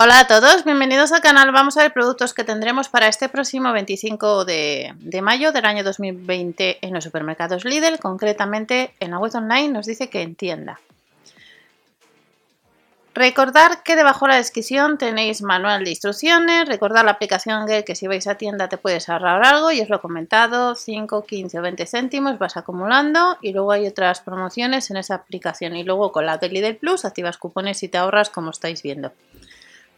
Hola a todos, bienvenidos al canal. Vamos a ver productos que tendremos para este próximo 25 de, mayo del año 2020 en los supermercados Lidl. Concretamente en la web online nos dice que en tienda. Recordar que debajo de la descripción tenéis manual de instrucciones, recordar la aplicación que si vais a tienda te puedes ahorrar algo y os lo he comentado, 5, 15 o 20 céntimos vas acumulando y luego hay otras promociones en esa aplicación y luego con la de Lidl Plus activas cupones y te ahorras como estáis viendo.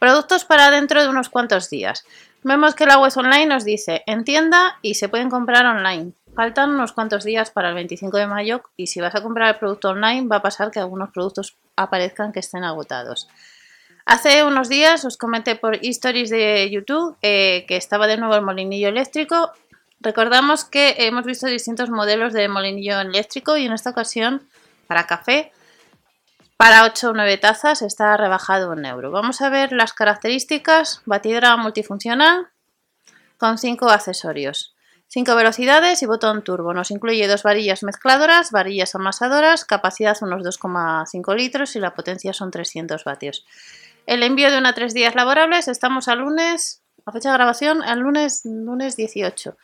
Productos para dentro de unos cuantos días. Vemos que la web online nos dice en tienda y se pueden comprar online. Faltan unos cuantos días para el 25 de mayo y si vas a comprar el producto online va a pasar que algunos productos aparezcan que estén agotados. Hace unos días os comenté por stories de YouTube eh, que estaba de nuevo el molinillo eléctrico. Recordamos que hemos visto distintos modelos de molinillo eléctrico y en esta ocasión para café para 8 o 9 tazas está rebajado en euro. Vamos a ver las características. Batidora multifuncional con 5 accesorios. 5 velocidades y botón turbo. Nos incluye dos varillas mezcladoras, varillas amasadoras, capacidad unos 2,5 litros y la potencia son 300 vatios. El envío de una 3 días laborables, estamos al lunes, a fecha de grabación, al lunes, lunes 18.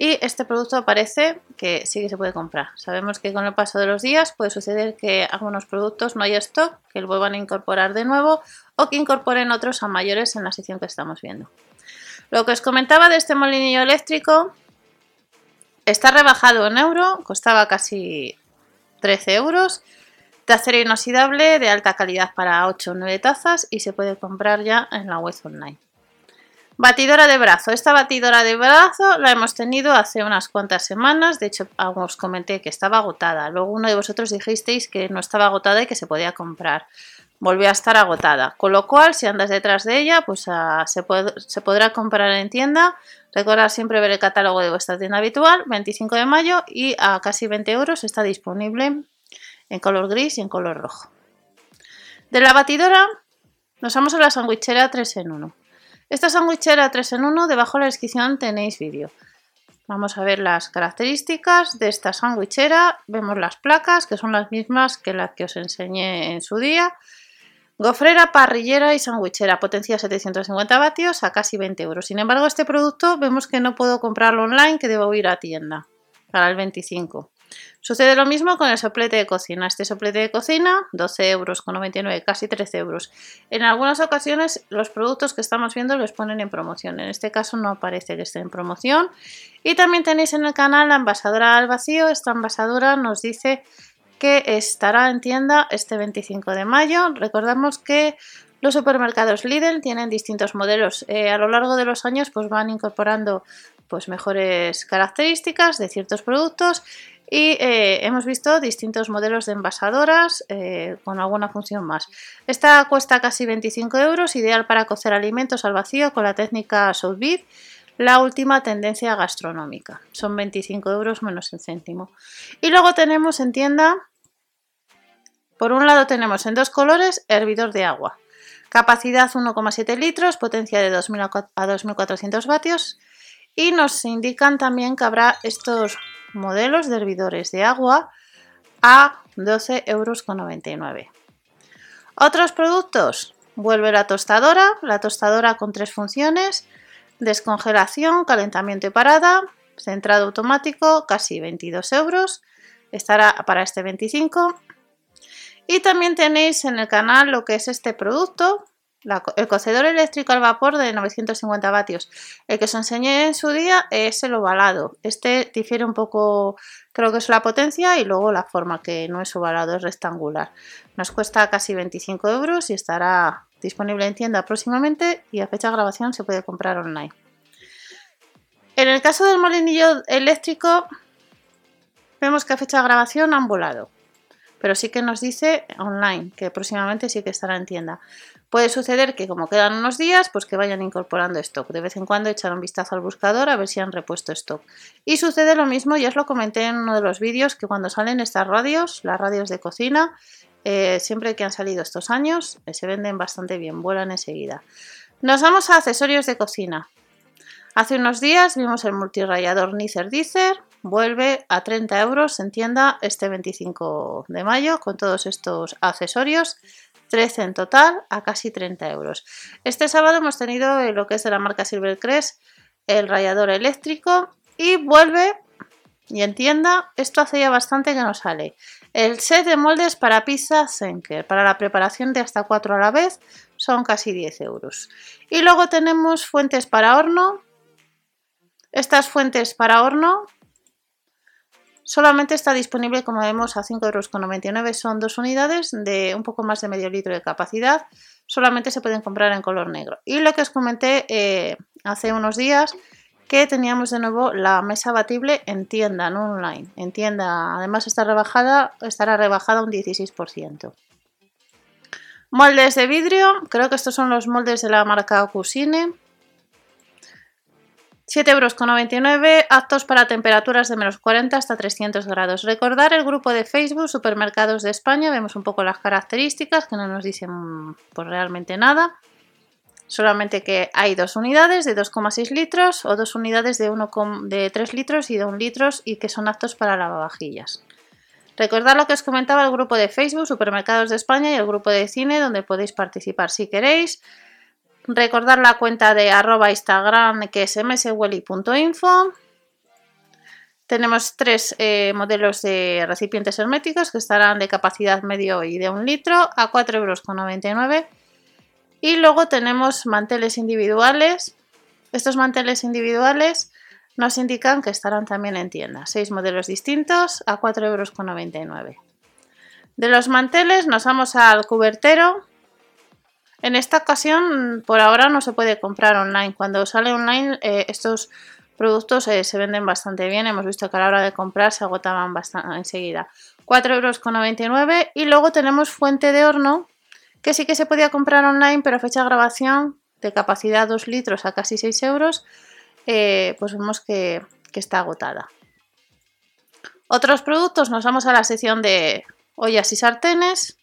Y este producto aparece que sí que se puede comprar. Sabemos que con el paso de los días puede suceder que algunos productos no haya stock, que lo vuelvan a incorporar de nuevo o que incorporen otros a mayores en la sección que estamos viendo. Lo que os comentaba de este molinillo eléctrico está rebajado en euro, costaba casi 13 euros, de acero inoxidable de alta calidad para 8 o 9 tazas y se puede comprar ya en la web online. Batidora de brazo. Esta batidora de brazo la hemos tenido hace unas cuantas semanas. De hecho, os comenté que estaba agotada. Luego uno de vosotros dijisteis que no estaba agotada y que se podía comprar. Volvió a estar agotada. Con lo cual, si andas detrás de ella, pues ah, se, se, podrá comprar en tienda. Recordad siempre ver el catálogo de vuestra tienda habitual. 25 de mayo y a casi 20 euros está disponible en color gris y en color rojo. De la batidora nos vamos a la sandwichera 3 en 1. Esta sandwichera 3 en 1, debajo de la descripción tenéis vídeo. Vamos a ver las características de esta sandwichera. Vemos las placas, que son las mismas que las que os enseñé en su día. Gofrera, parrillera y sandwichera, potencia 750 vatios a casi 20 euros. Sin embargo, este producto vemos que no puedo comprarlo online, que debo ir a tienda para el 25. Sucede lo mismo con el soplete de cocina. Este soplete de cocina, 12 euros con 99, casi 13 euros. En algunas ocasiones los productos que estamos viendo los ponen en promoción. En este caso no aparece que esté en promoción. Y también tenéis en el canal la envasadora al vacío. Esta envasadora nos dice que estará en tienda este 25 de mayo. Recordamos que los supermercados Lidl tienen distintos modelos. Eh, a lo largo de los años pues van incorporando pues mejores características de ciertos productos y eh, hemos visto distintos modelos de envasadoras eh, con alguna función más. Esta cuesta casi 25 euros, ideal para cocer alimentos al vacío con la técnica sous vide, la última tendencia gastronómica. Son 25 euros menos el céntimo. Y luego tenemos en tienda, por un lado tenemos en dos colores hervidor de agua. Capacidad 1,7 litros, potencia de 2000 a 2400 vatios. Y nos indican también que habrá estos modelos de hervidores de agua a 12,99 euros. Otros productos, vuelve la tostadora, la tostadora con tres funciones, descongelación, calentamiento y parada, centrado automático, casi 22 euros, estará para este 25. Y también tenéis en el canal lo que es este producto, el cocedor eléctrico al vapor de 950 vatios. El que os enseñé en su día es el ovalado. Este difiere un poco, creo que es la potencia y luego la forma, que no es ovalado, es rectangular. Nos cuesta casi 25 euros y estará disponible en tienda próximamente y a fecha de grabación se puede comprar online. En el caso del molinillo eléctrico, vemos que a fecha de grabación han volado pero sí que nos dice online, que próximamente sí que estará en tienda. Puede suceder que como quedan unos días, pues que vayan incorporando stock. De vez en cuando echar un vistazo al buscador a ver si han repuesto stock. Y sucede lo mismo, ya os lo comenté en uno de los vídeos, que cuando salen estas radios, las radios de cocina, eh, siempre que han salido estos años, eh, se venden bastante bien, vuelan enseguida. Nos vamos a accesorios de cocina. Hace unos días vimos el multirrayador Nicer Dicer, vuelve a 30 euros en tienda este 25 de mayo con todos estos accesorios 13 en total a casi 30 euros. Este sábado hemos tenido lo que es de la marca Silvercrest, el rallador eléctrico y vuelve y en tienda, esto hace ya bastante que no sale. El set de moldes para pizza Senker, para la preparación de hasta 4 a la vez, son casi 10 euros. Y luego tenemos fuentes para horno. Estas fuentes para horno Solamente está disponible, como vemos, a 5,99 euros. Son dos unidades de un poco más de medio litro de capacidad. Solamente se pueden comprar en color negro. Y lo que os comenté eh, hace unos días, que teníamos de nuevo la mesa batible en tienda, no online. En tienda, además está rebajada, estará rebajada un 16%. Moldes de vidrio, creo que estos son los moldes de la marca Cusine. 7,99 euros, aptos para temperaturas de menos 40 hasta 300 grados. Recordar el grupo de Facebook Supermercados de España, vemos un poco las características que no nos dicen pues, realmente nada. Solamente que hay dos unidades de 2,6 litros o dos unidades de, 1, de 3 litros y de 1 litros y que son aptos para lavavajillas. Recordad lo que os comentaba el grupo de Facebook Supermercados de España y el grupo de cine donde podéis participar si queréis. Recordar la cuenta de arroba Instagram que es mswelly.info. Tenemos tres eh, modelos de recipientes herméticos que estarán de capacidad medio y de un litro a 4,99 euros. Y luego tenemos manteles individuales. Estos manteles individuales nos indican que estarán también en tienda. Seis modelos distintos a 4,99 euros. De los manteles nos vamos al cubertero en esta ocasión, por ahora no se puede comprar online. Cuando sale online, eh, estos productos eh, se venden bastante bien. Hemos visto que a la hora de comprar se agotaban bastante enseguida. 4,99 euros. Y luego tenemos fuente de horno, que sí que se podía comprar online, pero fecha de grabación de capacidad 2 litros a casi 6 euros, eh, pues vemos que, que está agotada. Otros productos, nos vamos a la sección de ollas y sartenes.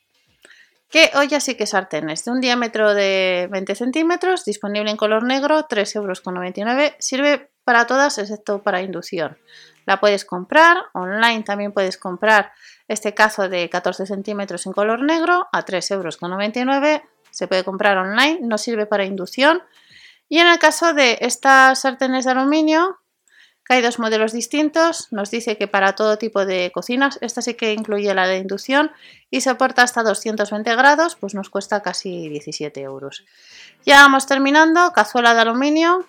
Que ollas sí que sartenes de un diámetro de 20 centímetros, disponible en color negro, 3,99 euros. Sirve para todas excepto para inducción. La puedes comprar, online también puedes comprar este cazo de 14 centímetros en color negro a 3,99 euros. Se puede comprar online, no sirve para inducción. Y en el caso de estas sartenes de aluminio, hay dos modelos distintos, nos dice que para todo tipo de cocinas, esta sí que incluye la de inducción y soporta hasta 220 grados, pues nos cuesta casi 17 euros. Ya vamos terminando, cazuela de aluminio.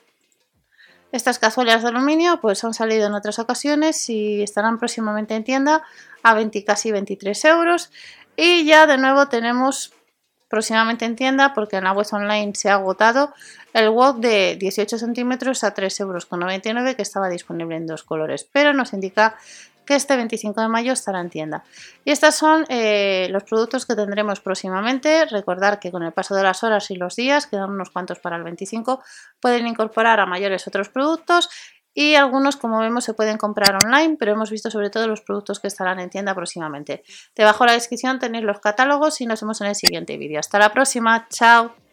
Estas cazuelas de aluminio pues han salido en otras ocasiones y estarán próximamente en tienda a 20, casi 23 euros. Y ya de nuevo tenemos próximamente en tienda porque en la web online se ha agotado el wok de 18 centímetros a 3,99 euros que estaba disponible en dos colores, pero nos indica que este 25 de mayo estará en tienda. Y estos son eh, los productos que tendremos próximamente. Recordar que con el paso de las horas y los días, quedan unos cuantos para el 25, pueden incorporar a mayores otros productos y algunos, como vemos, se pueden comprar online, pero hemos visto sobre todo los productos que estarán en tienda próximamente. Debajo de la descripción tenéis los catálogos y nos vemos en el siguiente vídeo. Hasta la próxima, chao.